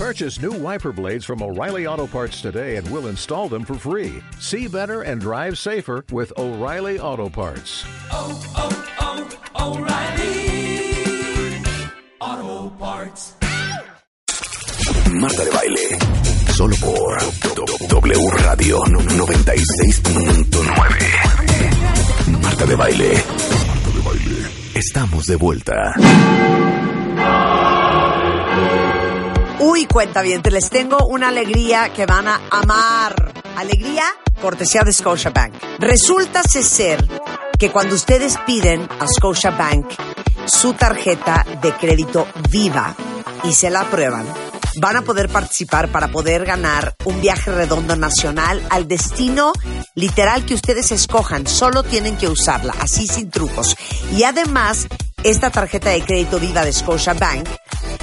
Purchase new wiper blades from O'Reilly Auto Parts today and we'll install them for free. See better and drive safer with O'Reilly Auto Parts. oh, oh, oh, O'Reilly Auto Parts. Marta de baile. Solo por W Radio 96.9. Marta de baile. Marta de baile. Estamos de vuelta. Uy, cuenta bien, te les tengo una alegría que van a amar. Alegría, cortesía de Scotiabank. Resulta ser que cuando ustedes piden a Scotiabank su tarjeta de crédito viva y se la aprueban, van a poder participar para poder ganar un viaje redondo nacional al destino literal que ustedes escojan. Solo tienen que usarla, así sin trucos. Y además, esta tarjeta de crédito viva de Scotiabank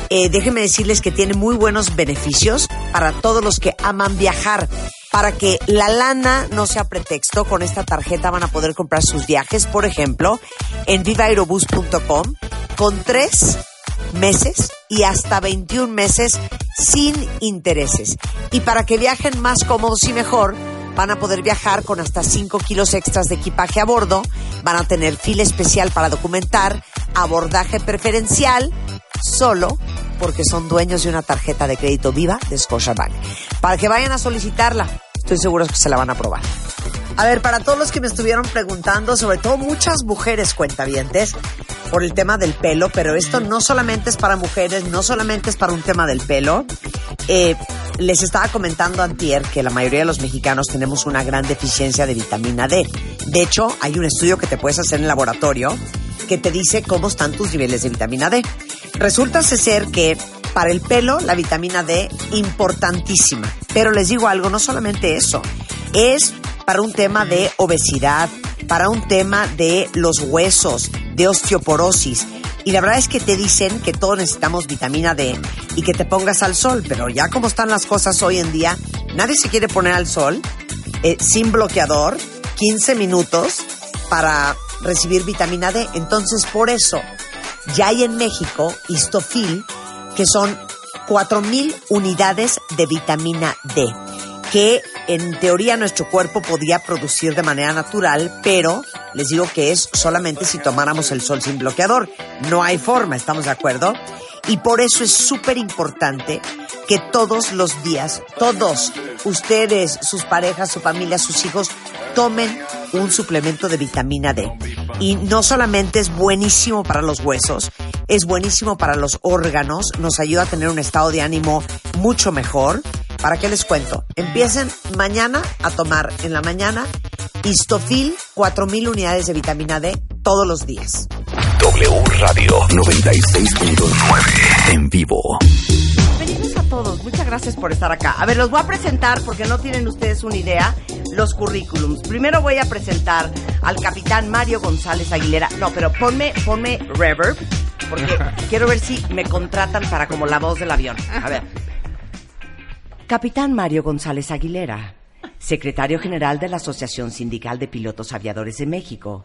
eh, déjenme decirles que tiene muy buenos beneficios para todos los que aman viajar. Para que la lana no sea pretexto, con esta tarjeta van a poder comprar sus viajes, por ejemplo, en vivaaerobus.com con tres meses y hasta 21 meses sin intereses. Y para que viajen más cómodos y mejor, van a poder viajar con hasta 5 kilos extras de equipaje a bordo, van a tener fila especial para documentar, abordaje preferencial, solo porque son dueños de una tarjeta de crédito viva de Scotiabank. Para que vayan a solicitarla, estoy seguro que se la van a probar. A ver, para todos los que me estuvieron preguntando, sobre todo muchas mujeres cuentavientes, por el tema del pelo, pero esto no solamente es para mujeres, no solamente es para un tema del pelo. Eh, les estaba comentando antier que la mayoría de los mexicanos tenemos una gran deficiencia de vitamina D. De hecho, hay un estudio que te puedes hacer en el laboratorio que te dice cómo están tus niveles de vitamina D. Resulta ser que para el pelo la vitamina D importantísima. Pero les digo algo, no solamente eso, es para un tema de obesidad, para un tema de los huesos, de osteoporosis. Y la verdad es que te dicen que todos necesitamos vitamina D y que te pongas al sol, pero ya como están las cosas hoy en día, nadie se quiere poner al sol eh, sin bloqueador, 15 minutos para recibir vitamina D. Entonces, por eso, ya hay en México Histofil, que son 4.000 unidades de vitamina D, que en teoría nuestro cuerpo podía producir de manera natural, pero les digo que es solamente si tomáramos el sol sin bloqueador. No hay forma, ¿estamos de acuerdo? Y por eso es súper importante que todos los días, todos, ustedes, sus parejas, su familia, sus hijos, tomen un suplemento de vitamina D. Y no solamente es buenísimo para los huesos, es buenísimo para los órganos, nos ayuda a tener un estado de ánimo mucho mejor. ¿Para qué les cuento? Empiecen mañana a tomar en la mañana Histofil 4000 unidades de vitamina D todos los días. W Radio 96.9. En vivo. Todos, muchas gracias por estar acá. A ver, los voy a presentar porque no tienen ustedes una idea los currículums. Primero voy a presentar al capitán Mario González Aguilera. No, pero ponme, ponme reverb porque quiero ver si me contratan para como la voz del avión. A ver. Capitán Mario González Aguilera, secretario general de la Asociación Sindical de Pilotos Aviadores de México,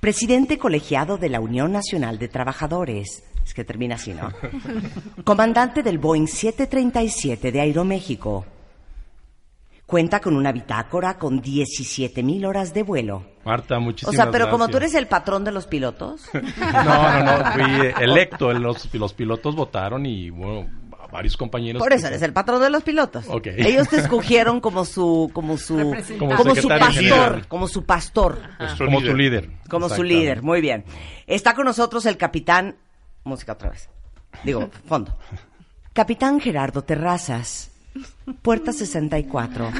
presidente colegiado de la Unión Nacional de Trabajadores. Es que termina así, ¿no? Comandante del Boeing 737 de Aeroméxico. Cuenta con una bitácora con 17 mil horas de vuelo. Marta, O muchísimas sea, pero como tú gracias. eres el patrón de los pilotos, No, no, no, fui electo. Los, los pilotos votaron y, bueno, varios compañeros... por eso eres el patrón de los pilotos. Ok. Ellos te escogieron como su, como su, Como como su pastor, general. como su pastor, Como su líder. como su líder. Muy bien. Está con nosotros el capitán, música otra vez. Digo, fondo. Capitán Gerardo Terrazas, Puerta 64,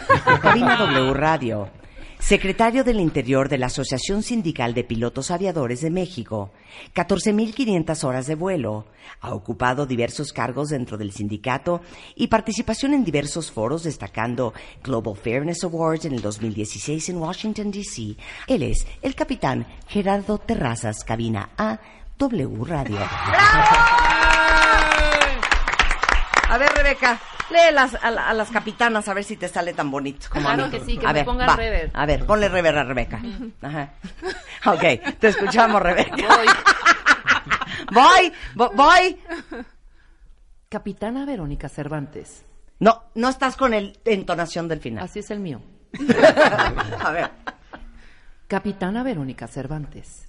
Cabina W Radio, secretario del Interior de la Asociación Sindical de Pilotos Aviadores de México, 14.500 horas de vuelo, ha ocupado diversos cargos dentro del sindicato y participación en diversos foros destacando Global Fairness Awards en el 2016 en Washington, D.C. Él es el capitán Gerardo Terrazas, Cabina A, W Radio. A ver, Rebeca, lee las, a, a las capitanas a ver si te sale tan bonito como a Claro mí. que sí, que a me ver, pongan va. reverb. A ver, ponle rever a Rebeca. Ajá. Ok, te escuchamos, Rebeca. Voy. Voy, vo- voy. Capitana Verónica Cervantes. No, no estás con el entonación del final. Así es el mío. A ver. Capitana Verónica Cervantes.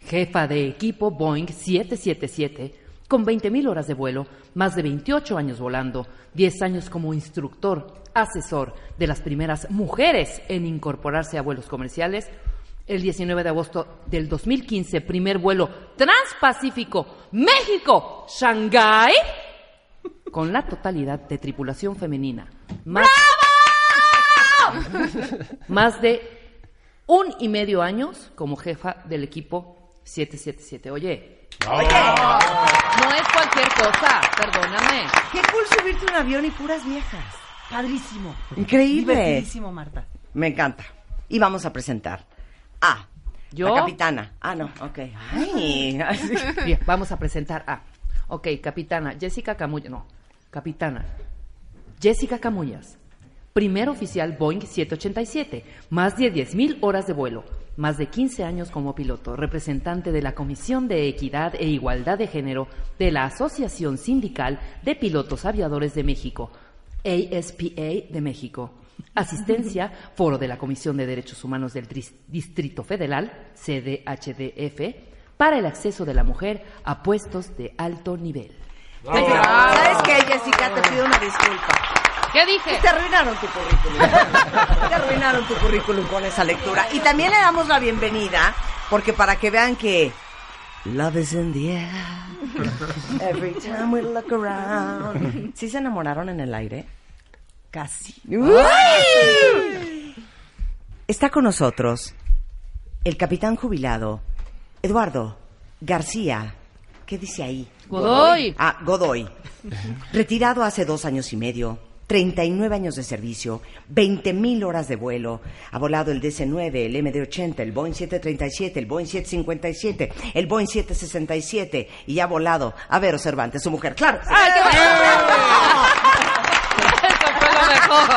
Jefa de equipo Boeing 777, con 20.000 horas de vuelo, más de 28 años volando, 10 años como instructor, asesor de las primeras mujeres en incorporarse a vuelos comerciales. El 19 de agosto del 2015, primer vuelo transpacífico México, Shanghái, con la totalidad de tripulación femenina. Más, más de un y medio años como jefa del equipo 777. Oye, no es cualquier cosa, perdóname. Qué cool subirte a un avión y puras viejas. Padrísimo. Increíble. Divertidísimo, Marta. Me encanta. Y vamos a presentar a ¿Yo? la capitana. Ah, no, ok. Ay, así. Bien, vamos a presentar a. Ok, capitana Jessica Camullas. No, capitana Jessica Camullas. Primer oficial Boeing 787. Más de 10.000 horas de vuelo. Más de 15 años como piloto. Representante de la Comisión de Equidad e Igualdad de Género de la Asociación Sindical de Pilotos Aviadores de México. ASPA de México. Asistencia, Foro de la Comisión de Derechos Humanos del Distrito Federal, CDHDF, para el acceso de la mujer a puestos de alto nivel. ¿Sabes qué, Jessica? Te pido una disculpa. ¿Qué dije? Te arruinaron tu currículum. Te arruinaron tu currículum con esa lectura. Y también le damos la bienvenida, porque para que vean que Love is in the air. Every time we look around. ¿Sí se enamoraron en el aire? Casi. ¡Uy! Está con nosotros el capitán jubilado Eduardo García. ¿Qué dice ahí? Godoy. Ah, Godoy. Retirado hace dos años y medio. 39 años de servicio, 20.000 horas de vuelo. Ha volado el DC-9, el MD-80, el Boeing 737, el Boeing 757, el Boeing 767 y ha volado a Vero Cervantes, su mujer. ¡Claro! ¡Ay, qué bonito! Eso fue lo mejor.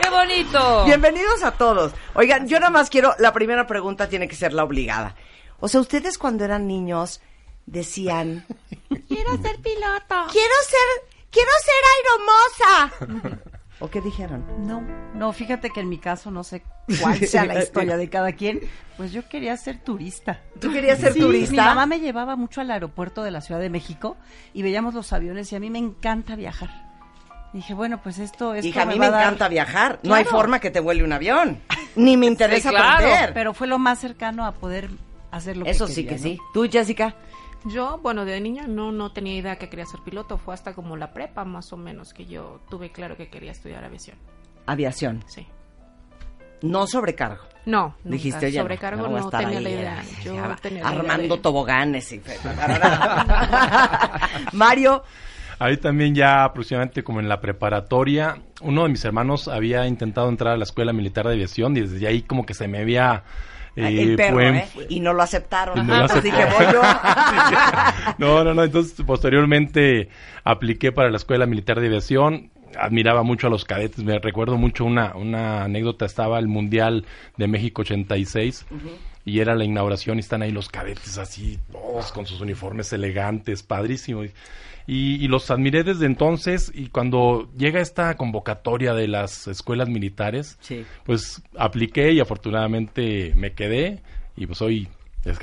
¡Qué bonito! Bienvenidos a todos. Oigan, yo nada más quiero, la primera pregunta tiene que ser la obligada. O sea, ustedes cuando eran niños decían, Quiero ser piloto. quiero ser, quiero ser aeromoza. ¿O qué dijeron? No, no, fíjate que en mi caso no sé cuál sea la historia de cada quien. Pues yo quería ser turista. ¿Tú querías ser Sí, turista? Mi mamá me llevaba mucho al aeropuerto de la Ciudad de México y veíamos los aviones y a mí me encanta viajar. Dije, bueno, pues esto es Hija, a mí me encanta viajar. No hay forma que te vuele un avión. Ni me interesa Sí, claro, aprender. Pero fue lo más cercano a poder hacer lo Eso que sí quería, que ¿no? sí. ¿Tú, Jessica? Yo, bueno, de niña no, no tenía idea que quería ser piloto. Fue hasta como la prepa, más o menos, que yo tuve claro que quería estudiar aviación. Aviación. Sí. No sobrecargo. No, nunca. Dijiste, no, sobrecargo no tenía ahí, la idea. Yo ya, tenía la idea Armando de- toboganes y Mario, Ahí también ya aproximadamente como en la preparatoria, uno de mis hermanos había intentado entrar a la escuela militar de aviación y desde ahí como que se me había... el perro, fue- ¿eh? Y no lo aceptaron. Y no lo Entonces dije, voy yo. No, no, no. Entonces, posteriormente apliqué para la Escuela Militar de Aviación. Admiraba mucho a los cadetes. Me recuerdo mucho una, una anécdota. Estaba el Mundial de México 86 y era la inauguración y están ahí los cadetes así, todos con sus uniformes elegantes, padrísimo. Y, y los admiré desde entonces y cuando llega esta convocatoria de las escuelas militares, Sí. pues apliqué y afortunadamente me quedé y pues hoy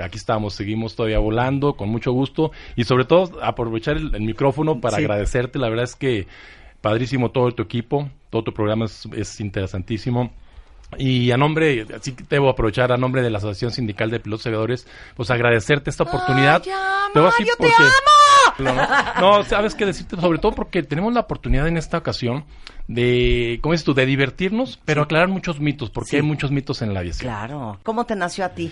aquí estamos, seguimos todavía volando con mucho gusto y sobre todo aprovechar el, el micrófono para Sí. agradecerte, la verdad es que padrísimo todo tu equipo, todo tu programa es, es interesantísimo. Y a nombre, así que debo aprovechar a nombre de la Asociación Sindical de Pilotos y Aviadores, pues agradecerte esta oportunidad. ya, Te voy a decir Mario, te porque- No, no, sabes qué decirte, sobre todo porque tenemos la oportunidad en esta ocasión de, ¿cómo es tú? De divertirnos, pero aclarar muchos mitos, porque Sí. hay muchos mitos en la aviación. Claro. ¿Cómo te nació a ti?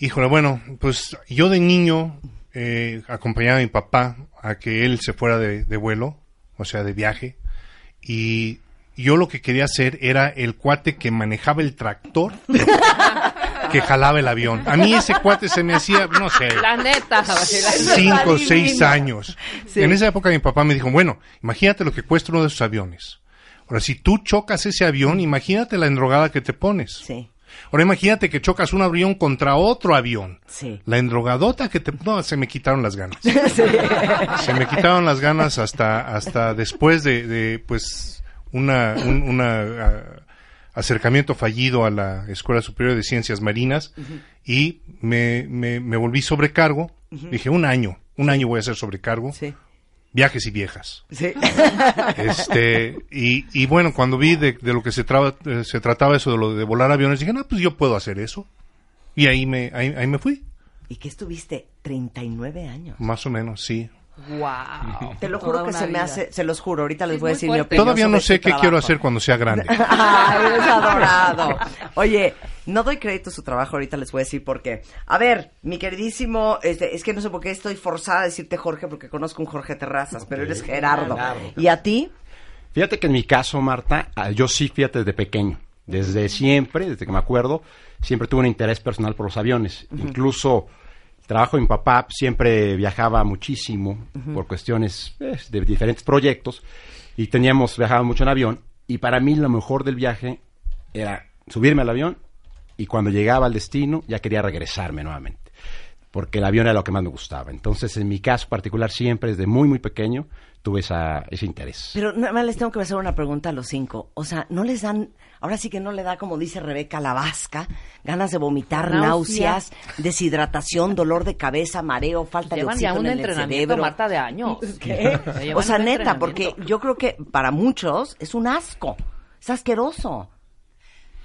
Híjole, bueno, pues yo de niño eh, acompañaba a mi papá a que él se fuera de, de vuelo, o sea, de viaje, y yo lo que quería hacer era el cuate que manejaba el tractor que jalaba el avión. A mí ese cuate se me hacía, no sé, La neta. la cinco o seis años. En esa época mi papá me dijo, bueno, imagínate lo que cuesta uno de esos aviones. Ahora, si tú chocas ese avión, imagínate la endrogada que te pones. Sí. Ahora imagínate que chocas un avión contra otro avión. Sí. La endrogadota que te... No, se me quitaron las ganas. Se me quitaron las ganas hasta, hasta después de, de, pues, una, un una, ah, acercamiento fallido a la Escuela Superior de Ciencias Marinas y me, me, me volví sobrecargo. Dije, un año, un año voy a ser sobrecargo. Sí. Viajes y viejas. Sí. Este, y, y bueno, cuando vi de, de lo que se, traba- eh, se trataba eso de lo de volar aviones, dije, no, pues yo puedo hacer eso. Y ahí me, ahí, ahí me fui, ¿Y qué estuviste? 39 años. más o menos, sí. Wow. Te lo juro Toda que se me hace, se los juro, ahorita les voy a decir mi opinión. Todavía no sé qué quiero hacer cuando sea grande. Ay, eres adorado. Oye, no doy crédito a su trabajo, ahorita les voy a decir por qué. A ver, mi queridísimo, este, es que no sé por qué estoy forzada a decirte Jorge, porque conozco un Jorge Terrazas, pero eres Gerardo. ¿Y a ti? Fíjate que en mi caso, Marta, ah, yo sí, fíjate, desde pequeño, desde siempre, desde que me acuerdo, siempre tuve un interés personal por los aviones. Incluso trabajo de mi papá siempre viajaba muchísimo por cuestiones eh, de diferentes proyectos y teníamos, viajaba mucho en avión y para mí lo mejor del viaje era subirme al avión y cuando llegaba al destino ya quería regresarme nuevamente porque el avión era lo que más me gustaba. Entonces, en mi caso particular, siempre desde muy, muy pequeño tuve esa, ese interés. Pero nada más les tengo que hacer una pregunta a los cinco. O sea, ¿no les dan, ahora sí que no le da, como dice Rebeca, la vasca, ganas de vomitar, Náusea. náuseas, deshidratación, dolor de cabeza, mareo, falta Llevan de ya oxígeno un en el entrenamiento, cerebro? Marta, de años. Ya O sea, neta, porque yo creo que para muchos es un asco. Es asqueroso.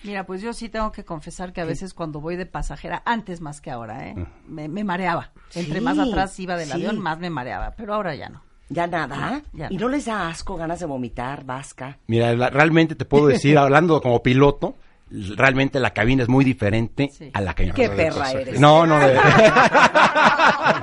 Mira, pues yo sí tengo que confesar que a veces cuando voy de pasajera, antes más que ahora, ¿eh? me, me mareaba. Entre Sí, más atrás iba del sí. avión, más me mareaba. Pero ahora ya no. Ya nada. Ya. ¿Y no les da asco, ganas de vomitar, vasca? Mira, la- realmente te puedo decir, hablando como piloto, realmente la cabina es muy diferente Sí. a la cabina. Qué perra eres. No, no, de-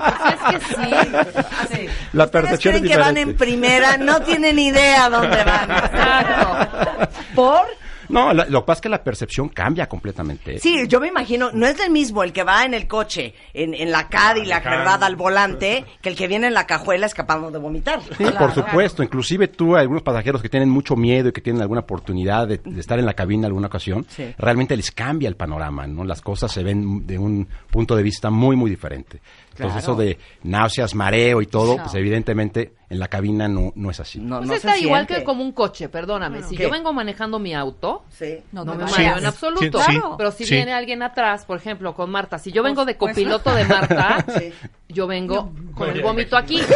Pues es que sí. la Ustedes percepción es creen que van en primera, no tienen idea dónde van. Exacto. ¿Por? No, la- lo que pasa es que la percepción cambia completamente. Sí, yo me imagino, no es el mismo el que va en el coche, en, en la Cadillac, ¿verdad? Al volante, que el que viene en la cajuela escapando de vomitar. Sí, por supuesto. Inclusive tú, algunos pasajeros que tienen mucho miedo y que tienen alguna oportunidad de, de estar en la cabina alguna ocasión, Sí. realmente les cambia el panorama, ¿no? Las cosas se ven de un punto de vista muy, muy diferente. Entonces Claro. eso de náuseas, mareo y todo, No. pues evidentemente en la cabina no, no es así. No, Pues no está se igual siente. que como un coche, perdóname. si ¿Qué? yo vengo manejando mi auto, Sí. no, No me mareo en absoluto. Sí, Pero si sí. viene alguien atrás, por ejemplo, con Marta, si yo vengo de copiloto de Marta, Sí. yo vengo con el vómito aquí.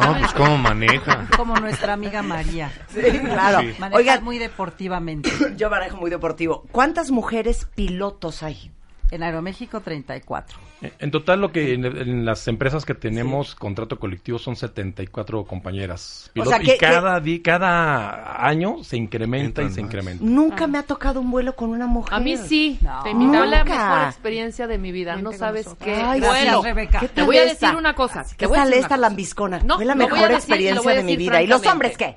No, pues cómo maneja. Como nuestra amiga María. Sí, claro. Sí. Maneja Oigan, muy deportivamente. yo manejo muy deportivo. ¿Cuántas mujeres pilotos hay? En Aeroméxico 34. En total, lo que en, en las empresas que tenemos contrato colectivo son 74 compañeras. pilotos, sea, que- y cada, di- cada año se incrementa y se más. incrementa. Nunca me ha tocado un vuelo con una mujer. A mí sí. No. Te la Nunca. mejor experiencia de mi vida. No sabes qué. Ay, bueno, sí. Rebeca. ¿Qué te voy a decir una cosa. ¿Qué tal esta una cosa. lambiscona? No, Fue la mejor decir experiencia de mi vida. ¿Y los hombres qué?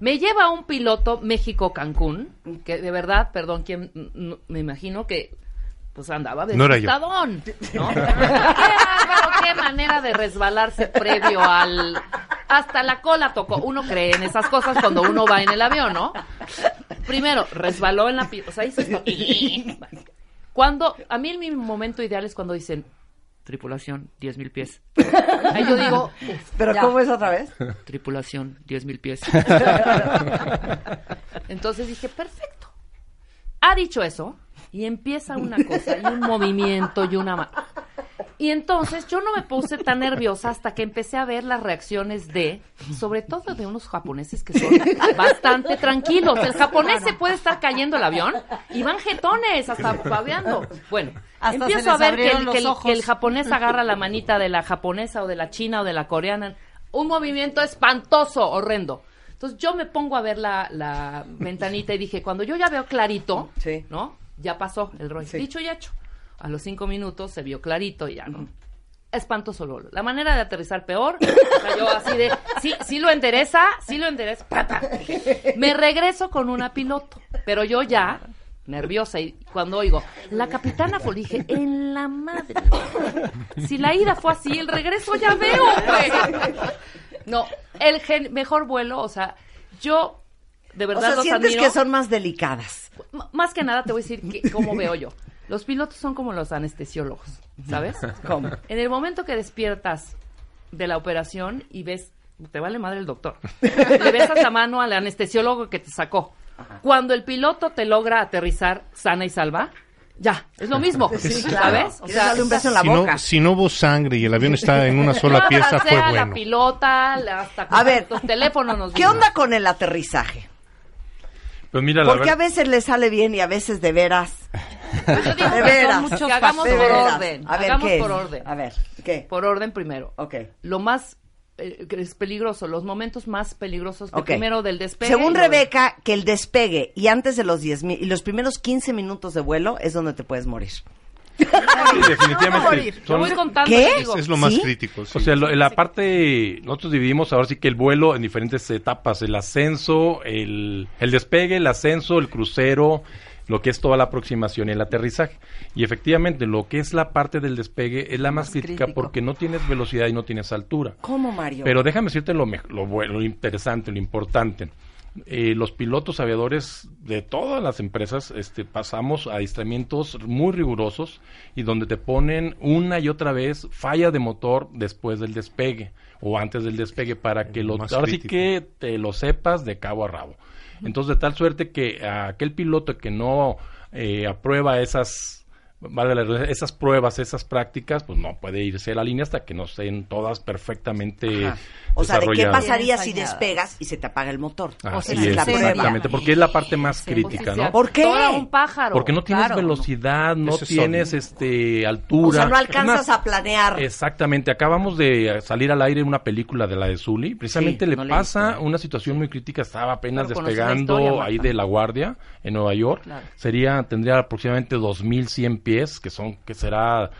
Me lleva un piloto México-Cancún, que de verdad, perdón, quien me imagino que pues andaba de No era yo. qué bárbaro, qué manera de resbalarse previo al hasta la cola tocó. Uno cree en esas cosas cuando uno va en el avión, ¿no? Primero, resbaló en la pi- o sea, hizo esto. Cuando a mí mi momento ideal es cuando dicen tripulación 10 mil pies. Ahí yo digo, uf, ¿Pero Ya. cómo es otra vez? tripulación, 10 mil pies. Entonces dije, perfecto. Ha dicho eso y empieza una cosa y un movimiento y una... Y entonces yo no me puse tan nerviosa hasta que empecé a ver las reacciones de, sobre todo de unos japoneses que son bastante tranquilos. El japonés se puede estar cayendo el avión y van jetones hasta babeando. Bueno, Hasta empiezo a ver que el, los que el- ojos. que el japonés agarra la manita de la japonesa o de la china o de la coreana. Un movimiento espantoso, horrendo. Entonces yo me pongo a ver la, la ventanita y dije, cuando yo ya veo clarito, Sí. ¿no? Ya pasó el rollo. Sí. Dicho y hecho. A los cinco minutos se vio clarito y ya no. Espantoso Lolo. La manera de aterrizar peor. O yo así de, sí, sí lo endereza, sí lo endereza. Me regreso con una piloto. Pero yo ya, nerviosa, y cuando oigo, la capitana dije, en la madre. Si la ida fue así, el regreso ya veo, güey. No, el gen- mejor vuelo, o sea, yo de O verdad sea, los sientes admiro. que son más delicadas. Más que nada te voy a decir que- cómo veo yo. Los pilotos son como los anestesiólogos, ¿sabes? ¿Cómo? En el momento que despiertas de la operación y ves, te vale madre el doctor, le besas la mano al anestesiólogo que te sacó. Cuando el piloto te logra aterrizar sana y salva, ya, es lo mismo, Sí, claro. ¿sabes? O sea, un beso en la si, boca. no, si no hubo sangre y el avión está en una sola pieza, fue a la bueno. pilota, la- hasta A ver, los teléfonos nos ¿Qué dimos. onda con el aterrizaje? Pues mira, la Porque a veces le sale bien y a veces de veras. Pues yo digo De veras. que hagamos De por veras. orden. A ver, hagamos ¿qué? por orden. A ver, ¿qué? Por orden primero. Ok. Lo más eh, que es peligroso, los momentos más peligrosos que Ok. primero del despegue. Según Rebeca, que el despegue y antes de los 10 mil y los primeros 15 minutos de vuelo es donde te puedes morir. Sí, definitivamente. Yo son- voy contando ¿Qué? y digo, Es lo más ¿Sí? crítico. sí. O sea, lo- la parte, nosotros dividimos ahora sí que el vuelo en diferentes etapas, el ascenso, el, el despegue, el ascenso, el crucero, lo que es toda la aproximación y el aterrizaje. Y efectivamente, lo que es la parte del despegue es la más, Más crítica crítico. porque no tienes velocidad y no tienes altura. ¿Cómo, Mario? Pero déjame decirte lo, lo bueno, lo interesante, lo importante. Eh, los pilotos aviadores de todas las empresas este, pasamos a adiestramientos muy rigurosos y donde te ponen una y otra vez falla de motor después del despegue o antes del despegue para que lo, ahora sí que te lo sepas de cabo a rabo. Entonces, de tal suerte que aquel piloto que no eh, aprueba esas vale la redundancia, esas pruebas, esas prácticas, pues no puede irse a la línea hasta que no estén todas perfectamente Ajá. O sea, ¿de qué pasaría si despegas y se te apaga el motor? Así Esa es es, la prueba. exactamente, porque es la parte más Sí. crítica, ¿no? ¿Por qué? Un pájaro. Porque no tienes Claro. velocidad, no tienes este altura. O sea, no alcanzas a planear. Exactamente, acabamos de salir al aire una película de la de Zully, precisamente Sí, le no pasa una situación muy crítica, estaba apenas despegando historia, ahí de La Guardia en Nueva York, Claro. sería tendría aproximadamente 2100 pies, que son que será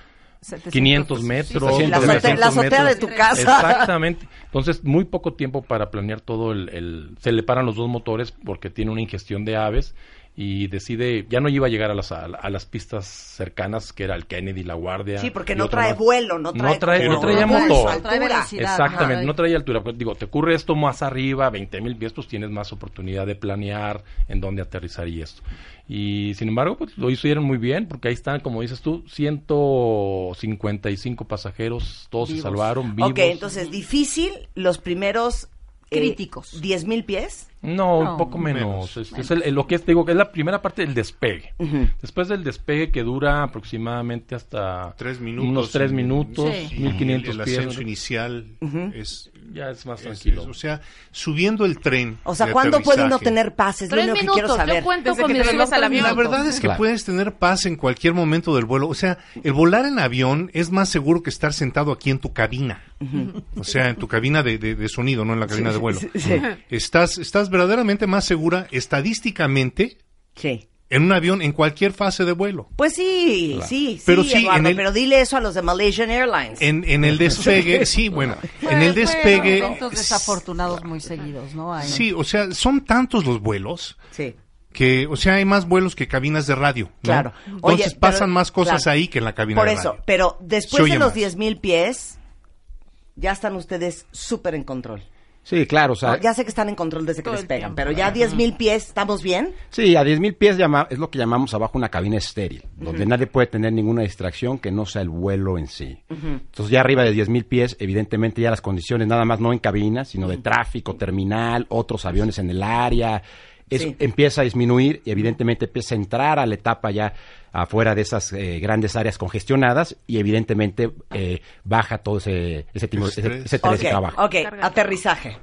700, 500 metros, sí, sí, La, azote- 300 la azotea de tu casa. Exactamente. Entonces, muy poco tiempo para planear todo el, el- Se le paran los dos motores porque tiene una ingestión de aves y decide... Ya no iba a llegar a las, a, las pistas cercanas, que era el Kennedy, La Guardia. Sí, porque no trae más. vuelo, no trae... No trae- no traía su motor. altura. Trae. Exactamente, Ajá. no traía altura. Pues, digo, te ocurre esto más arriba, 20 mil pies, pues tienes más oportunidad de planear en dónde aterrizar y esto. Y sin embargo, pues lo hicieron muy bien, porque ahí están, como dices tú, 155 pasajeros, todos se salvaron vivos. Ok, entonces, difícil los primeros... eh, Críticos. 10 mil pies. No, No, un poco menos. menos. Es, es el- el- lo que es, te digo, que es la primera parte del despegue. Después del despegue que dura aproximadamente hasta Tres minutos. unos tres minutos, Sí. y 1500 El, el pies. ascenso inicial es, Ya es más tranquilo. es- o sea, subiendo el tren. O sea, ¿cuándo puede uno tener paz? Es lo Tres único que minutos, quiero saber. yo cuento Desde con que mi te reloj subes al tres avión. La verdad es que Claro. puedes tener paz en cualquier momento del vuelo. O sea, el volar en avión es más seguro que estar sentado aquí en tu cabina. O sea, en tu cabina de, de- de sonido, no en la cabina de vuelo. Estás, estás verdaderamente más segura estadísticamente Sí. En un avión en cualquier fase de vuelo. Pues sí, sí, Pero sí, sí, Eduardo, en el- pero dile eso a los de Malaysian Airlines. En, en el despegue, sí, bueno, en el despegue... Eventos desafortunados muy seguidos, ¿no? Hay- Sí, o sea, son tantos los vuelos Sí. que, o sea, hay más vuelos que cabinas de radio. ¿no? Claro. Entonces Oye, pero- pasan más cosas claro. ahí que en la cabina Por de eso, radio. pero Se después oye de los más. 10 mil pies, ya están ustedes súper en control. Sí, claro, o sea, No, ya sé que están en control desde que les pegan, tiempo. pero ya 10 mil pies, ¿estamos bien? sí, a 10.000 pies llama- es lo que llamamos abajo una cabina estéril, donde nadie puede tener ninguna distracción que no sea el vuelo en sí. Entonces ya arriba de 10.000 pies, evidentemente ya las condiciones, nada más no en cabina, sino de tráfico, terminal, otros aviones en el área, es- Sí. empieza a disminuir y evidentemente empieza a entrar a la etapa ya afuera de esas eh, grandes áreas congestionadas y evidentemente eh, baja todo ese, ese, tipo- ese, ese estrés Ok, de trabajo. ok, aterrizaje.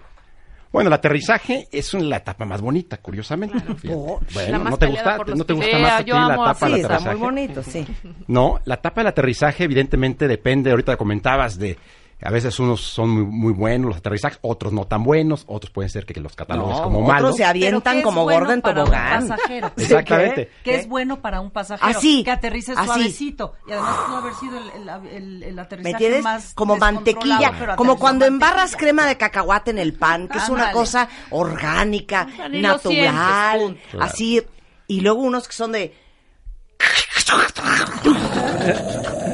Bueno, el aterrizaje es la etapa más bonita, curiosamente. Oh, bueno, ¿no te gusta, por los ¿no te gusta pilotos. más a ti la etapa Sí, del está aterrizaje? muy bonito, sí. No, la etapa del aterrizaje evidentemente depende, ahorita comentabas de, a veces unos son muy, muy buenos los aterrizajes, otros no tan buenos, otros pueden ser que los catalogues No, como otros malos. se avientan Pero ¿qué es como bueno gorda en para un tobogán. Exactamente. Que ¿Qué? es bueno para un pasajero. Así, Que aterrices así. suavecito. Y además pudo haber sido el, el, el- el aterrizaje ¿Me más Como mantequilla, pero como cuando embarras mantequilla. crema de cacahuate en el pan, que es una cosa orgánica, natural, sientes, así. Y luego unos que son de...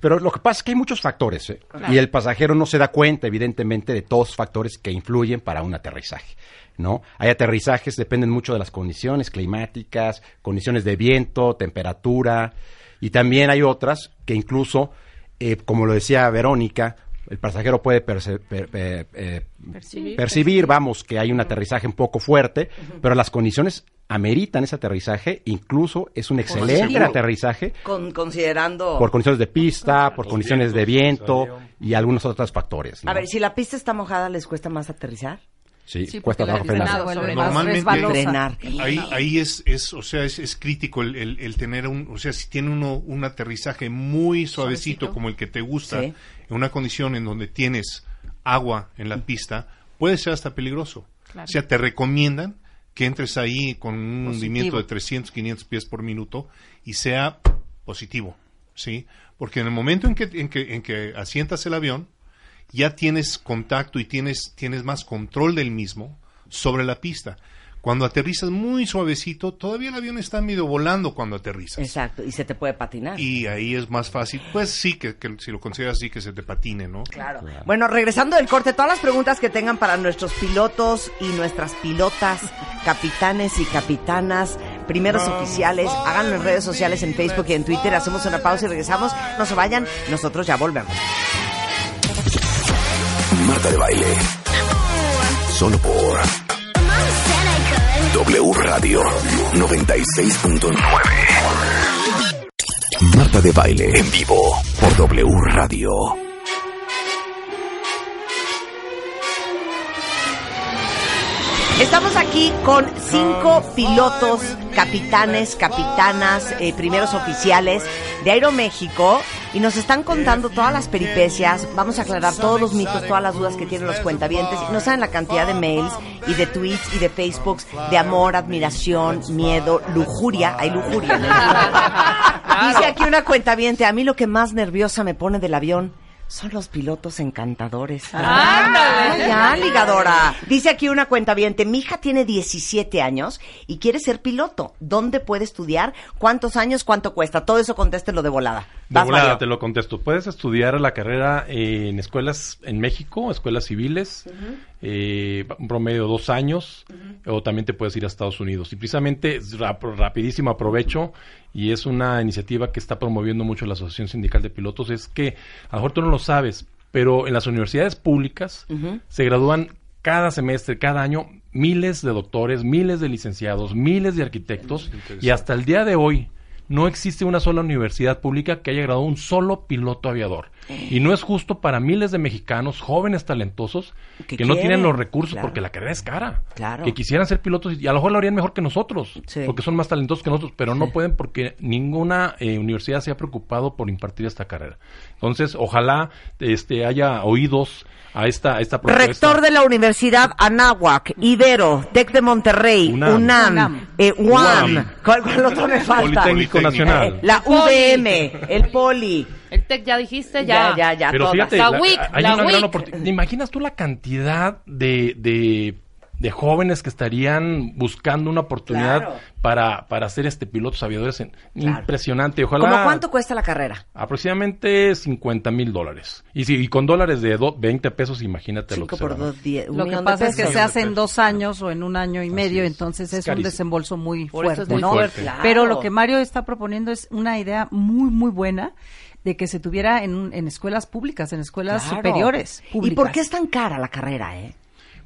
Pero lo que pasa es que hay muchos factores, ¿eh? Claro. Y el pasajero no se da cuenta, evidentemente, de todos los factores que influyen para un aterrizaje, ¿no? Hay aterrizajes, dependen mucho de las condiciones climáticas, condiciones de viento, temperatura, y también hay otras que incluso, eh, como lo decía Verónica, el pasajero puede per- per- eh, Percibir. percibir, vamos, que hay un aterrizaje un poco fuerte, pero las condiciones ameritan ese aterrizaje, incluso es un excelente seguro. aterrizaje Con, considerando... por condiciones de pista, por condiciones de viento y algunos otros factores. ¿no? A ver, si la pista está mojada, ¿les cuesta más aterrizar? sí, Sí, cuesta trabajo frenar. Normalmente-. Ahí, ahí es, es, o sea, es, es crítico el, el- el tener un, o sea, si tiene uno un aterrizaje muy suavecito, Suavecito. como el que te gusta, Sí. En una condición en donde tienes agua en la pista, puede ser hasta peligroso. Claro. O sea, te recomiendan que entres ahí con un Positivo. hundimiento de 300, 500 pies por minuto y sea positivo, ¿sí? Porque en el momento en que, en que, en que asientas el avión, ya tienes contacto y tienes, tienes más control del mismo sobre la pista. Cuando aterrizas muy suavecito, todavía el avión está medio volando cuando aterrizas. Exacto, y se te puede patinar. Y ahí es más fácil, pues sí, que, que si lo consideras así, que se te patine, ¿no? Claro. Bueno, regresando del corte, todas las preguntas que tengan para nuestros pilotos y nuestras pilotas, capitanes y capitanas, primeros oficiales, háganlo en redes sociales, en Facebook y en Twitter. Hacemos una pausa y regresamos. No se vayan, nosotros ya volvemos. Marta de Baile. Solo por W Radio 96.9. Marta de Baile en vivo por W Radio. Estamos aquí con cinco pilotos, capitanes, capitanas, eh, primeros oficiales de Aeroméxico y nos están contando todas las peripecias. Vamos a aclarar todos los mitos, todas las dudas que tienen los cuentavientes. Y no saben la cantidad de mails y de tweets y de Facebooks de amor, admiración, miedo, lujuria. Hay lujuria. en el. Dice aquí una cuentaviente, a mí lo que más nerviosa me pone del avión son los pilotos encantadores. Ándale. Ya, ligadora. Dice aquí una cuenta mi hija tiene 17 años y quiere ser piloto. ¿Dónde puede estudiar? ¿Cuántos años? ¿Cuánto cuesta? Todo eso contéstelo de volada. De volada Mario. te lo contesto. Puedes estudiar la carrera en escuelas en México, escuelas civiles, eh, un promedio de dos años, o también te puedes ir a Estados Unidos. Y precisamente, rap- rapidísimo aprovecho, y es una iniciativa que está promoviendo mucho la Asociación Sindical de Pilotos, es que a lo mejor tú no lo sabes, pero en las universidades públicas se gradúan cada semestre, cada año, miles de doctores, miles de licenciados, miles de arquitectos, y hasta el día de hoy no existe una sola universidad pública que haya graduado un solo piloto aviador. Y no es justo para miles de mexicanos, jóvenes talentosos, Que que, no tienen los recursos claro. porque la carrera es cara. Claro. Que quisieran ser pilotos y a lo mejor lo harían mejor que nosotros, Sí. porque son más talentosos que nosotros, pero no pueden porque ninguna eh, universidad se ha preocupado por impartir esta carrera. Entonces, ojalá este haya oídos a esta, a esta propuesta. Rector de la Universidad Anáhuac, Ibero, TEC de Monterrey, UNAM, UNAM, UNAM eh, UAM. UAM. ¿Cuál, cuál otro me falta? Politécnico Nacional. La UVM, el Poli. El TEC ya dijiste, Ya, ya. ya, ya, Pero todas. fíjate, La la- WIC, hay la una gran WIC. oportunidad. ¿Te imaginas tú la cantidad de, de, de jóvenes que estarían buscando una oportunidad Claro. para, para hacer este pilotos aviadores? en- Claro. Impresionante. Ojalá. ¿Cómo cuánto cuesta la carrera? Aproximadamente 50 mil dólares. Y, si, y con dólares de do- 20 pesos, imagínate lo 5 que por va, ¿no? 2, 10. un Lo que pasa es que se hace en dos años o en un año y medio, es. entonces Es es, un desembolso muy Por eso es fuerte, muy ¿no? fuerte. Claro. Pero lo que Mario está proponiendo es una idea muy, muy buena de que se tuviera en, un- en escuelas públicas, en escuelas Claro. superiores. ¿Y por qué es tan cara la carrera, eh?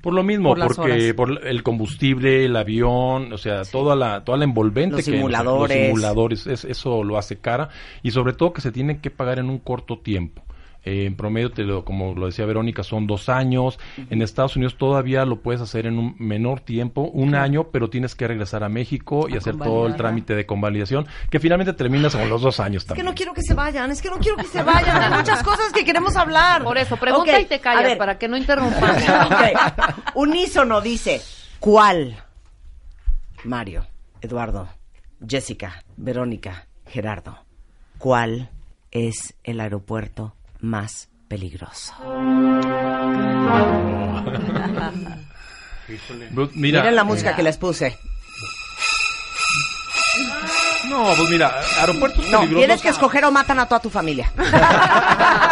Por lo mismo, Por porque horas. por el combustible, el avión, o sea, toda la toda la envolvente Los que simuladores. los simuladores, es- eso lo hace cara y sobre todo que se tienen que pagar en un corto tiempo. Eh, en promedio, te lo- como lo decía Verónica, son dos años. En Estados Unidos todavía lo puedes hacer en un menor tiempo, un año, pero tienes que regresar a México y A hacer todo el trámite de convalidación, que finalmente terminas con los dos años Es que también. no quiero que se vayan, es que no quiero que se vayan. Hay muchas cosas que queremos hablar. Por eso, pregunta y te callas ver. para que no interrumpan. Ok. Unísono dice, ¿cuál? Mario, Eduardo, Jessica, Verónica, Gerardo, ¿cuál es el aeropuerto más peligroso? But- Mira, Miren la música que les puse. No, pues mira, aeropuertos No, peligrosos. tienes que escoger o matan a toda tu familia.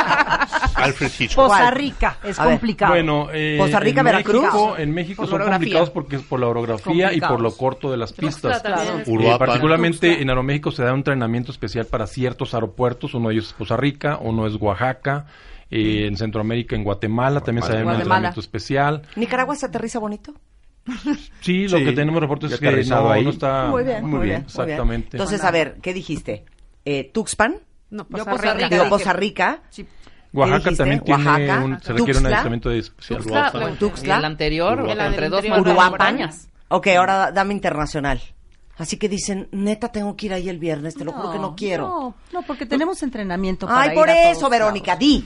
Alfred Hitchcock. Poza ¿Cuál? Rica, es A ver. complicado. Bueno, eh, Costa Rica, en Veracruz. México, en México Por son orografía. complicados porque es por la orografía y por lo corto de las pistas. es- Eh, Uruapan. particularmente en Aeroméxico se da un entrenamiento especial para ciertos aeropuertos. Uno de ellos es Costa Rica, uno es Oaxaca. eh, en Centroamérica, en Guatemala, también se da un Guatemala. entrenamiento especial. ¿Nicaragua se aterriza bonito? Sí, lo Sí, que tenemos reportes es que no, ahí. no está Muy bien, muy bien. Exactamente. Entonces, a ver, ¿qué dijiste? Eh, ¿Tuxpan? No, Yo Poza Poza Rica. Rica. Digo, dije- Costa Rica. Sí. Oaxaca también tiene Oaxaca, un, se requiere un Tuxtla. adiestramiento especial. Tuxtla, Tuxtla. el anterior, Uruapan. entre dos montañas. Ok, ahora da- dame internacional. Así que dicen, neta, tengo que ir ahí el viernes, te lo juro que no quiero. No, no, porque tenemos entrenamiento para Ay, ir por a todos eso, Verónica, di.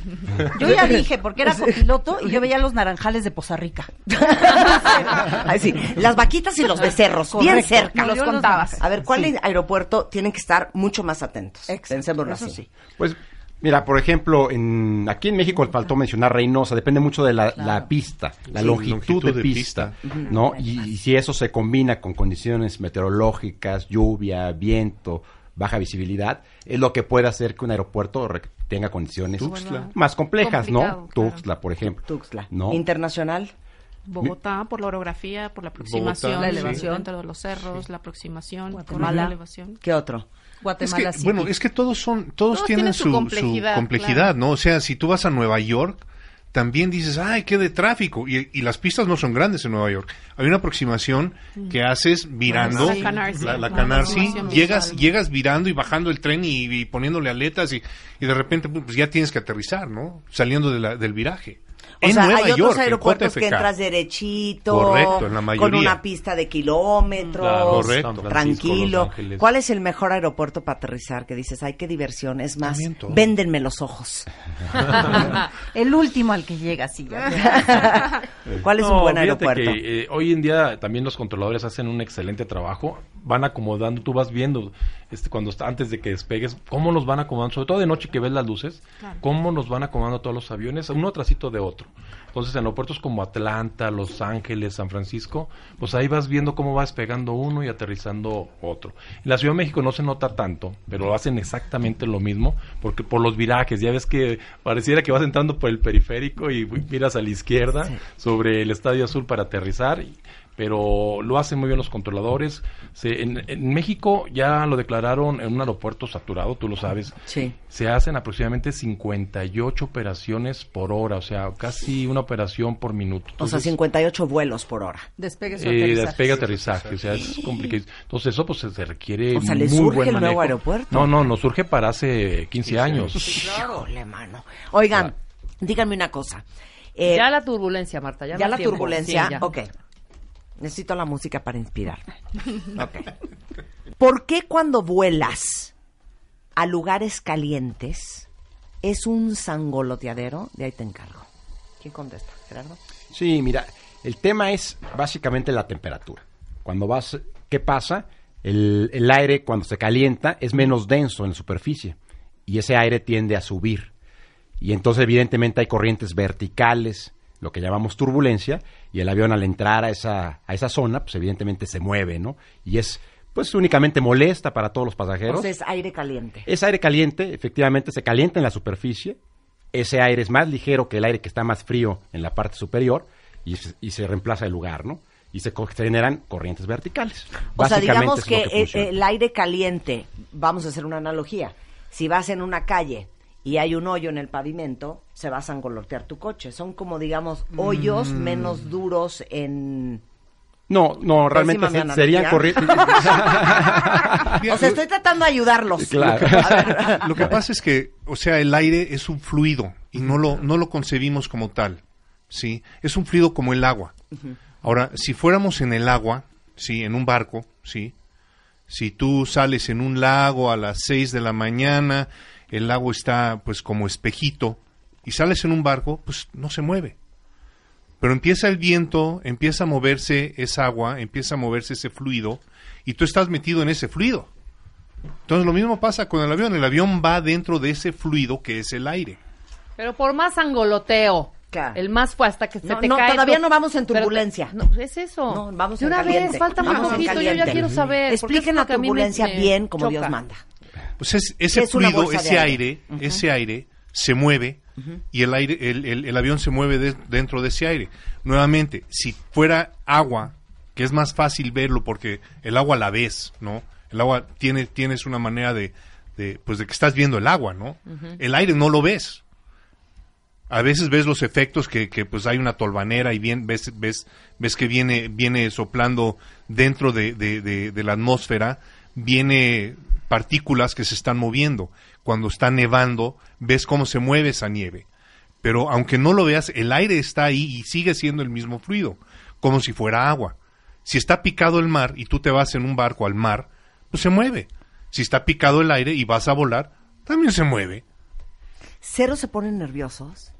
Yo ya dije, porque era copiloto y yo veía los naranjales de Poza Rica. Ay, sí, las vaquitas y los becerros, bien cerca. Los contabas. A ver, ¿cuál Sí. aeropuerto tienen que estar mucho más atentos? Exacto, Pensémoslo así. sí. Pues mira, por ejemplo, en, aquí en México faltó mencionar Reynosa, depende mucho de la, la pista, la Sí, longitud, longitud de, de pista, pista. ¿no? Y, y si eso se combina con condiciones meteorológicas, lluvia, viento, baja visibilidad, es lo que puede hacer que un aeropuerto tenga condiciones Tuxtla. más complejas, ¿no? Claro. Tuxtla, por ejemplo. Tuxtla. ¿no? Internacional. Bogotá, por la orografía, por la aproximación, La elevación. dentro de los cerros, la aproximación, Guatemala. la elevación. ¿Qué otro? Es Guatemala que, City. bueno, es que todos son, todos, Todos tienen tienen su, su su complejidad, claro. ¿no? O sea, si tú vas a Nueva York, también dices, ay, qué de tráfico. Y, y las pistas no son grandes en Nueva York. Hay una aproximación que haces virando, La Canarsie. la, Canarsie, llegas, visual. llegas virando y bajando el tren y, y poniéndole aletas y, y de repente pues ya tienes que aterrizar, ¿no? Saliendo de la- del viraje. O en sea, Nueva hay otros York, aeropuertos que entras derechito, Correcto, en la con una pista de kilómetros, Claro, Correcto. Tranquilo. ¿Cuál es el mejor aeropuerto para aterrizar? Que dices, ay, qué diversión, es más, véndenme los ojos. El último al que llega, sí. ya. ¿Cuál es No, un buen aeropuerto? que, eh, hoy en día también los controladores hacen un excelente trabajo, van acomodando, tú vas viendo este cuando está antes de que despegues cómo nos van acomodando, sobre todo de noche que ves las luces, cómo nos van acomodando todos los aviones uno trasito de otro. Entonces en aeropuertos como Atlanta, Los Ángeles, San Francisco, pues ahí vas viendo cómo va despegando uno y aterrizando otro. En la Ciudad de México no se nota tanto, pero hacen exactamente lo mismo, porque por los virajes, ya ves que pareciera que vas entrando por el periférico y miras a la izquierda sobre el Estadio Azul para aterrizar, y- pero lo hacen muy bien los controladores. Se- en, en México ya lo declararon en un aeropuerto saturado, tú lo sabes. Sí. Se hacen aproximadamente 58 operaciones por hora, o sea, casi una operación por minuto. O sea, Entonces, 58 vuelos por hora. Despegue su eh, aterrizaje. despegue aterrizaje, o sea, es complicado. Entonces eso pues se- requiere O sea, muy ¿le surge buen el nuevo manejo. aeropuerto? No, no, nos surge para hace 15 años. Híjole, mano. Oigan, díganme una cosa. Eh, ya la turbulencia, Marta. Ya, ya no la tiempo. turbulencia. Sí, ya. ok. Necesito la música para inspirarme. Ok. ¿Por qué cuando vuelas a lugares calientes es un sangoloteadero? De ahí te encargo. ¿Quién contesta? ¿Gerardo? Sí, mira, el tema es básicamente la temperatura. Cuando vas, ¿qué pasa? El, el aire cuando se calienta es menos denso en la superficie y ese aire tiende a subir. Y entonces evidentemente hay corrientes verticales, lo que llamamos turbulencia, y el avión al entrar a esa, a esa zona, pues evidentemente se mueve, ¿no? Y es pues únicamente molesta para todos los pasajeros. O sea, es aire caliente. Es aire caliente, efectivamente se calienta en la superficie. Ese aire es más ligero que el aire que está más frío en la parte superior y, se- y se reemplaza el lugar, ¿no? Y se, generan corrientes verticales. O sea, Básicamente digamos es lo que, eh, funciona. el aire caliente, vamos a hacer una analogía. Si vas en una calle y hay un hoyo en el pavimento, se va a sangolotear tu coche. Son como, digamos, hoyos Mm. menos duros en... No, no, realmente Pésima serían corrientes. O sea, estoy tratando de ayudarlos. Claro. Lo que pasa es que, o sea, el aire es un fluido y no lo, no lo concebimos como tal, ¿sí? Es un fluido como el agua. Ahora, si fuéramos en el agua, ¿sí? En un barco, ¿sí? Si tú sales en un lago a las 6 de la mañana, el lago está pues como espejito, y sales en un barco, pues no se mueve. Pero empieza el viento, empieza a moverse esa agua, empieza a moverse ese fluido, y tú estás metido en ese fluido. Entonces lo mismo pasa con el avión. El avión va dentro de ese fluido que es el aire. Pero por más angoloteo Claro. El más fue hasta que se No, te no, cae. todavía no vamos en Pero- turbulencia. no, es eso. No, vamos De una vez, falta muy poquito, yo ya quiero saber. Expliquen la turbulencia me bien como Dios manda. Pues es- ese Es fluido, ese aire. aire, ese aire se mueve y el aire, el, el- el avión se mueve de- dentro de ese aire. Nuevamente, si fuera agua, que es más fácil verlo porque el agua la ves, ¿no? El agua tiene, tienes una manera de, de, pues de que estás viendo el agua, ¿no? El aire no lo ves. A veces ves los efectos que, que pues hay una tolvanera y bien, ves, ves, ves que viene, viene soplando dentro de, de- de- de la atmósfera, viene partículas que se están moviendo. Cuando está nevando, ves cómo se mueve esa nieve. Pero aunque no lo veas, el aire está ahí y sigue siendo el mismo fluido, como si fuera agua. Si está picado el mar y tú te vas en un barco al mar, pues se mueve. Si está picado el aire y vas a volar, también se mueve. ¿Cero se ponen nerviosos?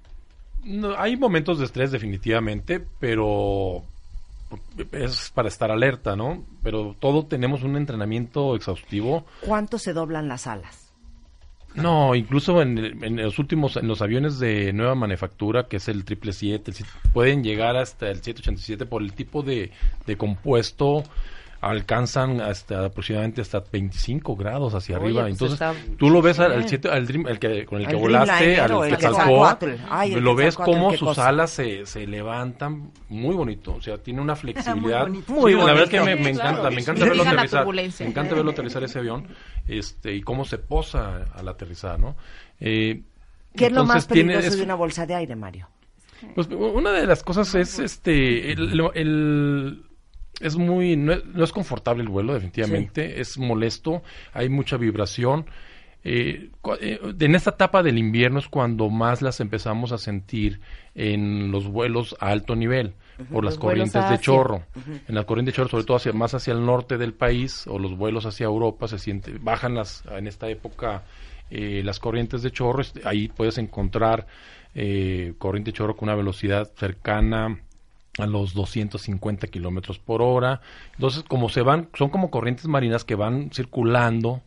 No, hay momentos de estrés definitivamente, pero es para estar alerta, ¿no? Pero todo tenemos un entrenamiento exhaustivo. ¿Cuánto se doblan las alas? No, incluso en, en los últimos, en los aviones de nueva manufactura, que es el 777, el siete- pueden llegar hasta el 787 por el tipo de, de compuesto, alcanzan hasta aproximadamente hasta 25 grados hacia Oye, arriba. pues Entonces, tú lo ves al, al siete- al Dream- el que, con el que Al volaste, al. Ay, el lo ves como sus cosa. alas se, se levantan muy bonito, o sea, tiene una flexibilidad. bonito. Muy Sí, la verdad es que me, encanta, me encanta Que verlo aterrizar. Me encanta verlo aterrizar ese avión, este, y cómo se posa al aterrizar, ¿no? Eh, ¿Qué es lo más tiene- peligroso es- de una bolsa de aire, Mario? pues una de las cosas es este el, el- es muy no es, no es confortable el vuelo definitivamente es molesto hay mucha vibración. Eh, eh, en esta etapa del invierno es cuando más las empezamos a sentir en los vuelos a alto nivel por las Los corrientes de chorro. En las corrientes de chorro sobre todo hacia, más hacia el norte del país o los vuelos hacia Europa se siente bajan las en esta época eh, las corrientes de chorro este, ahí puedes encontrar eh, corriente de chorro con una velocidad cercana a los 250 kilómetros por hora. Entonces, como se van, son como corrientes marinas que van circulando.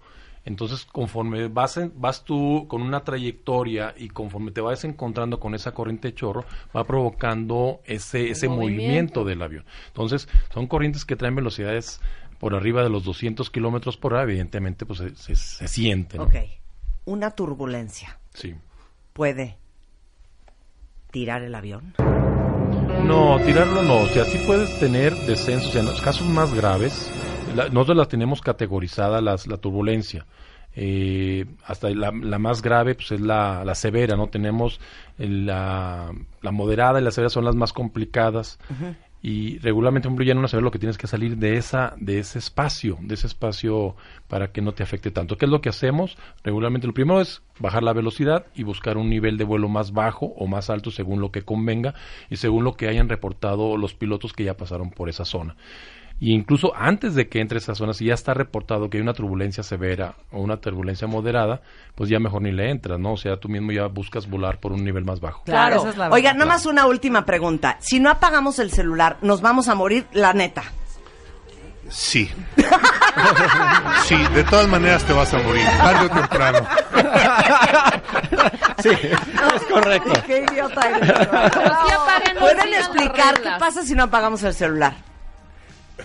Entonces, conforme vas, en- vas tú con una trayectoria y conforme te vas encontrando con esa corriente de chorro, va provocando ese, ese movimiento. movimiento. del avión. Entonces, son corrientes que traen velocidades por arriba de los 200 kilómetros por hora. Evidentemente, pues se, se, se siente. ¿no? Ok. Una turbulencia Sí. puede tirar el avión. No, tirarlo no. O sea, sí puedes tener descensos. En los casos más graves, la- nosotros las tenemos categorizada las, la turbulencia. Eh, hasta la, la más grave pues es la, la severa, ¿no? Tenemos la, la moderada y la severa son las más complicadas. Y regularmente, en una severa lo que tienes que salir de esa de ese espacio, de ese espacio para que no te afecte tanto. ¿Qué es lo que hacemos? Regularmente lo primero es bajar la velocidad y buscar un nivel de vuelo más bajo o más alto según lo que convenga y según lo que hayan reportado los pilotos que ya pasaron por esa zona. Y incluso antes de que entre esa zona, si ya está reportado que hay una turbulencia severa o una turbulencia moderada, pues ya mejor ni le entras, ¿no? O sea, tú mismo ya buscas volar por un nivel más bajo. Claro, esa es la Oiga, nada más una última pregunta. Si no apagamos el celular, ¿nos vamos a morir? La neta. Sí. Sí, de todas maneras te vas a morir, tarde o temprano. Sí, es correcto. Qué idiota eres. ¿Pueden explicar qué pasa si no apagamos el celular?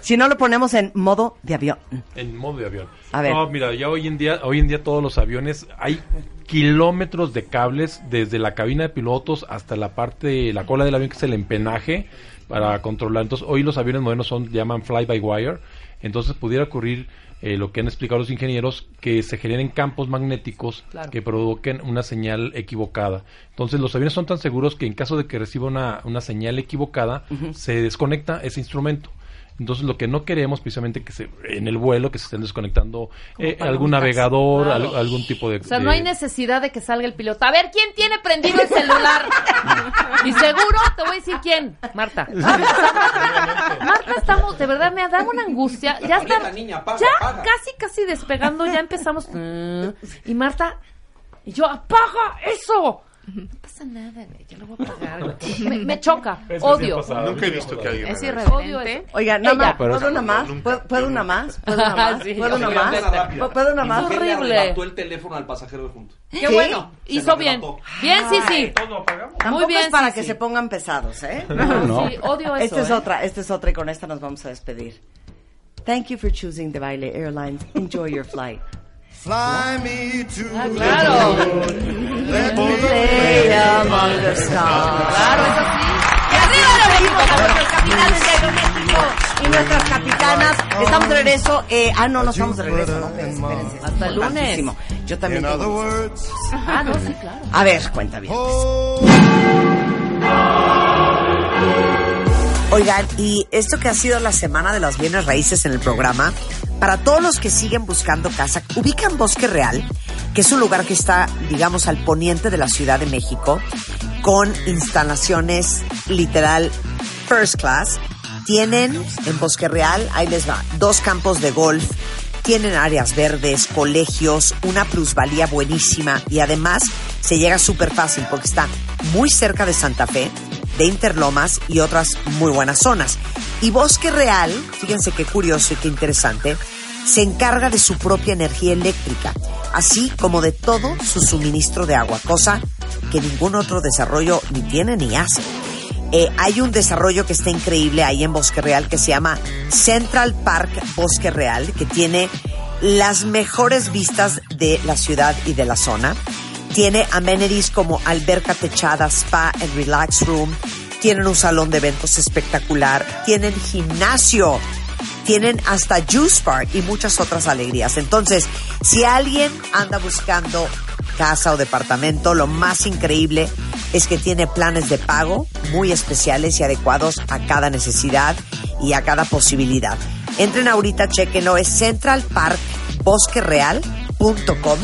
Si no lo ponemos en modo de avión. En modo de avión. A ver. No, mira, ya hoy en día, hoy en día todos los aviones hay kilómetros de cables desde la cabina de pilotos hasta la parte, la cola del avión que es el empenaje para controlar. Entonces, hoy los aviones modernos son llaman fly by wire. Entonces, pudiera ocurrir eh, lo que han explicado los ingenieros que se generen campos magnéticos Claro. que provoquen una señal equivocada. Entonces, los aviones son tan seguros que en caso de que reciba una, una señal equivocada, se desconecta ese instrumento. Entonces lo que no queremos precisamente que se, en el vuelo que se estén desconectando eh, algún navegador, al- algún tipo de... O sea, de- no hay necesidad de que salga el piloto. A ver, ¿quién tiene prendido el celular? y seguro te voy a decir quién. Marta. Marta, estamos, de verdad, me da una angustia. Ya está, ya casi, casi despegando, ya empezamos. Y Marta, y yo, apaga eso. No pasa nada, güey, yo lo voy a pagar. Me, me choca, Es odio. Nunca he visto que alguien Es irreverente. Eso. Oigan, nada más, ¿puedo una más? ¿Puedo, una más? ¿Puedo una más? Sí, ¿Puedo una más? ¿Puedo una más? Horrible. arrebató el teléfono al pasajero de junto. Qué ¿Sí? bueno, Se hizo bien. Bien, sí, sí. Muy bien, es para que se pongan pesados, ¿eh? no. Sí, odio eso. Esta es ¿eh? otra, esta es otra y con esta nos vamos a despedir. Thank you for choosing the Baile Airlines. Enjoy your flight. Ah, claro. Let me play among the stars. Claro, eso sí. Y arriba de México con nuestros capitanes de Aeroméxico y nuestras capitanas. Estamos de regreso. Eh, ah, no, no estamos de regreso. No, espérense, espérense. Es Hasta el lunes. Yo también tengo mis- Ah, no, sí, claro. A ver, cuenta bien. Oigan, y esto que ha sido la semana de las bienes raíces en el programa, para todos los que siguen buscando casa, ubican Bosque Real, que es un lugar que está, digamos, al poniente de la Ciudad de México, con instalaciones literal first class. Tienen en Bosque Real, ahí les va, dos campos de golf, tienen áreas verdes, colegios, una plusvalía buenísima y además se llega súper fácil porque está muy cerca de Santa Fe, de Interlomas y otras muy buenas zonas. Y Bosque Real, fíjense qué curioso y qué interesante, se encarga de su propia energía eléctrica, así como de todo su suministro de agua, cosa que ningún otro desarrollo ni tiene ni hace. Eh, hay un desarrollo que está increíble ahí en Bosque Real que se llama Central Park Bosque Real, que tiene las mejores vistas de la ciudad y de la zona. Tiene amenities como alberca techada, spa and relax room. Tienen un salón de eventos espectacular. Tienen gimnasio. Tienen hasta juice bar y muchas otras alegrías. Entonces, si alguien anda buscando casa o departamento, lo más increíble es que tiene planes de pago muy especiales y adecuados a cada necesidad y a cada posibilidad. Entren ahorita, chequenlo, es centralparkbosquereal.com.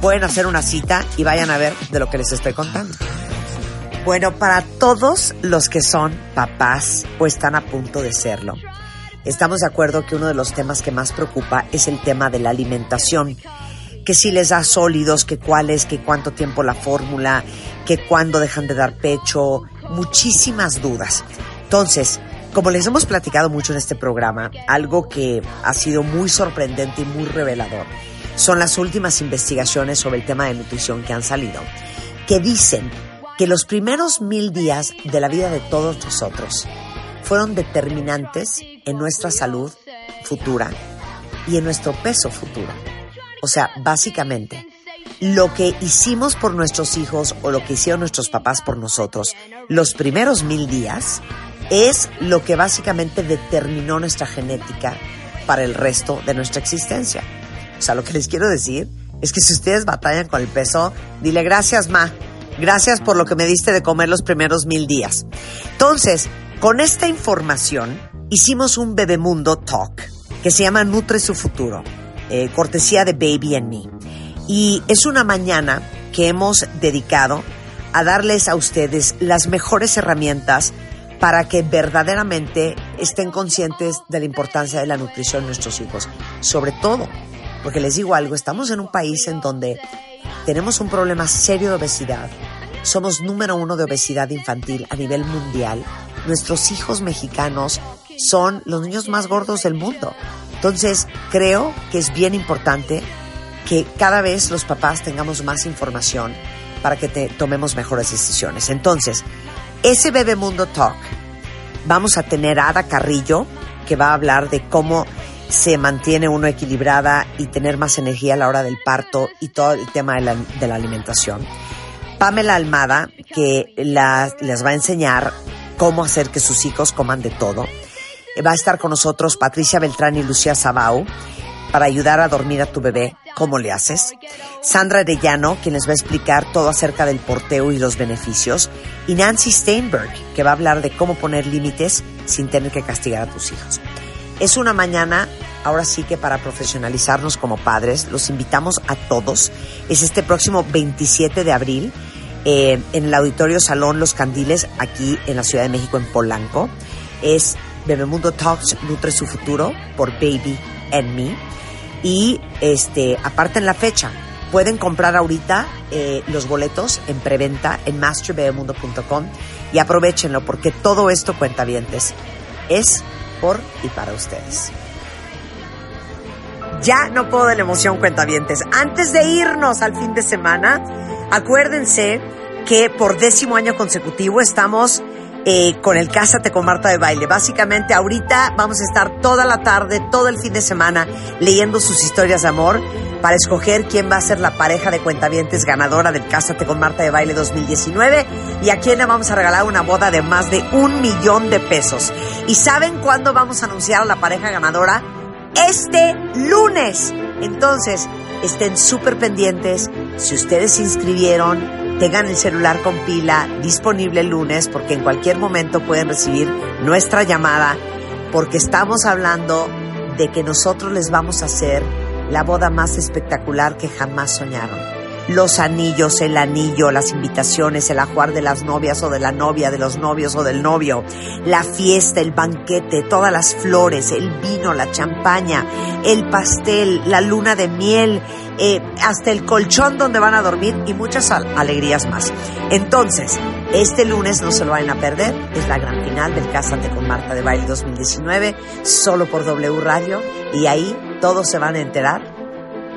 Pueden hacer una cita y vayan a ver de lo que les estoy contando. Bueno, para todos los que son papás o están a punto de serlo, estamos de acuerdo que uno de los temas que más preocupa es el tema de la alimentación. Que si les da sólidos, que cuáles, que cuánto tiempo la fórmula, que cuándo dejan de dar pecho, muchísimas dudas. Entonces, como les hemos platicado mucho en este programa, algo que ha sido muy sorprendente y muy revelador son las últimas investigaciones sobre el tema de nutrición que han salido, que dicen que los primeros mil días de la vida de todos nosotros fueron determinantes en nuestra salud futura y en nuestro peso futuro. O sea, básicamente, lo que hicimos por nuestros hijos o lo que hicieron nuestros papás por nosotros los primeros mil días es lo que básicamente determinó nuestra genética para el resto de nuestra existencia. O sea, lo que les quiero decir es que si ustedes batallan con el peso, dile gracias, ma. Gracias por lo que me diste de comer los primeros mil días. Entonces, con esta información, hicimos un Bebemundo Talk que se llama Nutre su futuro, eh, cortesía de Baby and Me. Y es una mañana que hemos dedicado a darles a ustedes las mejores herramientas para que verdaderamente estén conscientes de la importancia de la nutrición de nuestros hijos. Sobre todo, porque les digo algo, estamos en un país en donde tenemos un problema serio de obesidad. Somos número uno de obesidad infantil a nivel mundial. Nuestros hijos mexicanos son los niños más gordos del mundo. Entonces, creo que es bien importante que cada vez los papás tengamos más información para que te- tomemos mejores decisiones. Entonces, ese Bebemundo Talk, vamos a tener a Ada Carrillo, que va a hablar de cómo se mantiene uno equilibrada y tener más energía a la hora del parto y todo el tema de la, alimentación. Pamela Almada, que les va a enseñar cómo hacer que sus hijos coman de todo. Va a estar con nosotros Patricia Beltrán y Lucía Sabau para ayudar a dormir a tu bebé. ¿Cómo le haces? Sandra Arellano, quien les va a explicar todo acerca del porteo y los beneficios. Y Nancy Steinberg, que va a hablar de cómo poner límites sin tener que castigar a tus hijos. Es una mañana, ahora sí que para profesionalizarnos como padres, los invitamos a todos. Es este próximo 27 de abril eh, en el Auditorio Salón Los Candiles, aquí en la Ciudad de México, en Polanco. Es Bebemundo Talks Nutre su Futuro por Baby and Me. Y este, aparten la fecha, Pueden comprar ahorita eh, los boletos en preventa en masterbebemundo.com y aprovechenlo porque todo esto, cuentavientes, es por y para ustedes. Ya no puedo de la emoción, cuentavientes. Antes de irnos al fin de semana, acuérdense que por décimo año consecutivo estamos eh, con el Cásate con Marta de Baile. Básicamente, ahorita vamos a estar toda la tarde, todo el fin de semana, leyendo sus historias de amor para escoger quién va a ser la pareja de cuentavientes ganadora del Cásate con Marta de Baile 2019 y a quién le vamos a regalar una boda de más de un millón de pesos. ¿Y saben cuándo vamos a anunciar a la pareja ganadora? Este lunes. Entonces, estén súper pendientes. Si ustedes se inscribieron, tengan el celular con pila disponible el lunes porque en cualquier momento pueden recibir nuestra llamada porque estamos hablando de que nosotros les vamos a hacer la boda más espectacular que jamás soñaron. Los anillos, el anillo, las invitaciones, el ajuar de las novias o de la novia, de los novios o del novio, la fiesta, el banquete, todas las flores, el vino, la champaña, el pastel, la luna de miel, eh, hasta el colchón donde van a dormir y muchas al- alegrías más. Entonces, este lunes no se lo vayan a perder, es la gran final del Cásate con Marta de Baile 2019, solo por W Radio, y ahí todos se van a enterar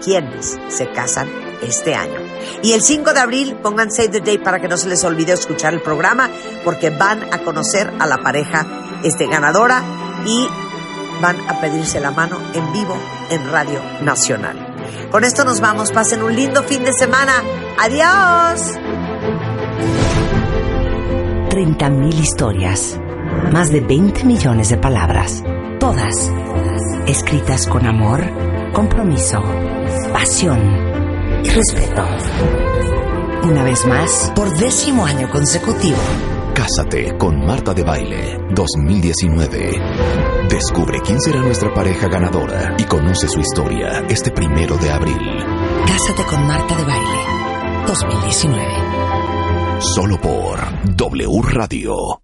quiénes se casan este año. Y el 5 de abril pongan Save the Day para que no se les olvide escuchar el programa porque van a conocer a la pareja este, ganadora y van a pedirse la mano en vivo en Radio Nacional. Con esto nos vamos, pasen un lindo fin de semana. Adiós. 30.000 historias, más de 20 millones de palabras, todas escritas con amor, compromiso, pasión y respeto. Una vez más, por décimo año consecutivo, Cásate con Marta de Baile 2019. Descubre quién será nuestra pareja ganadora y conoce su historia este primero de abril. Cásate con Marta de Baile 2019. Solo por W Radio.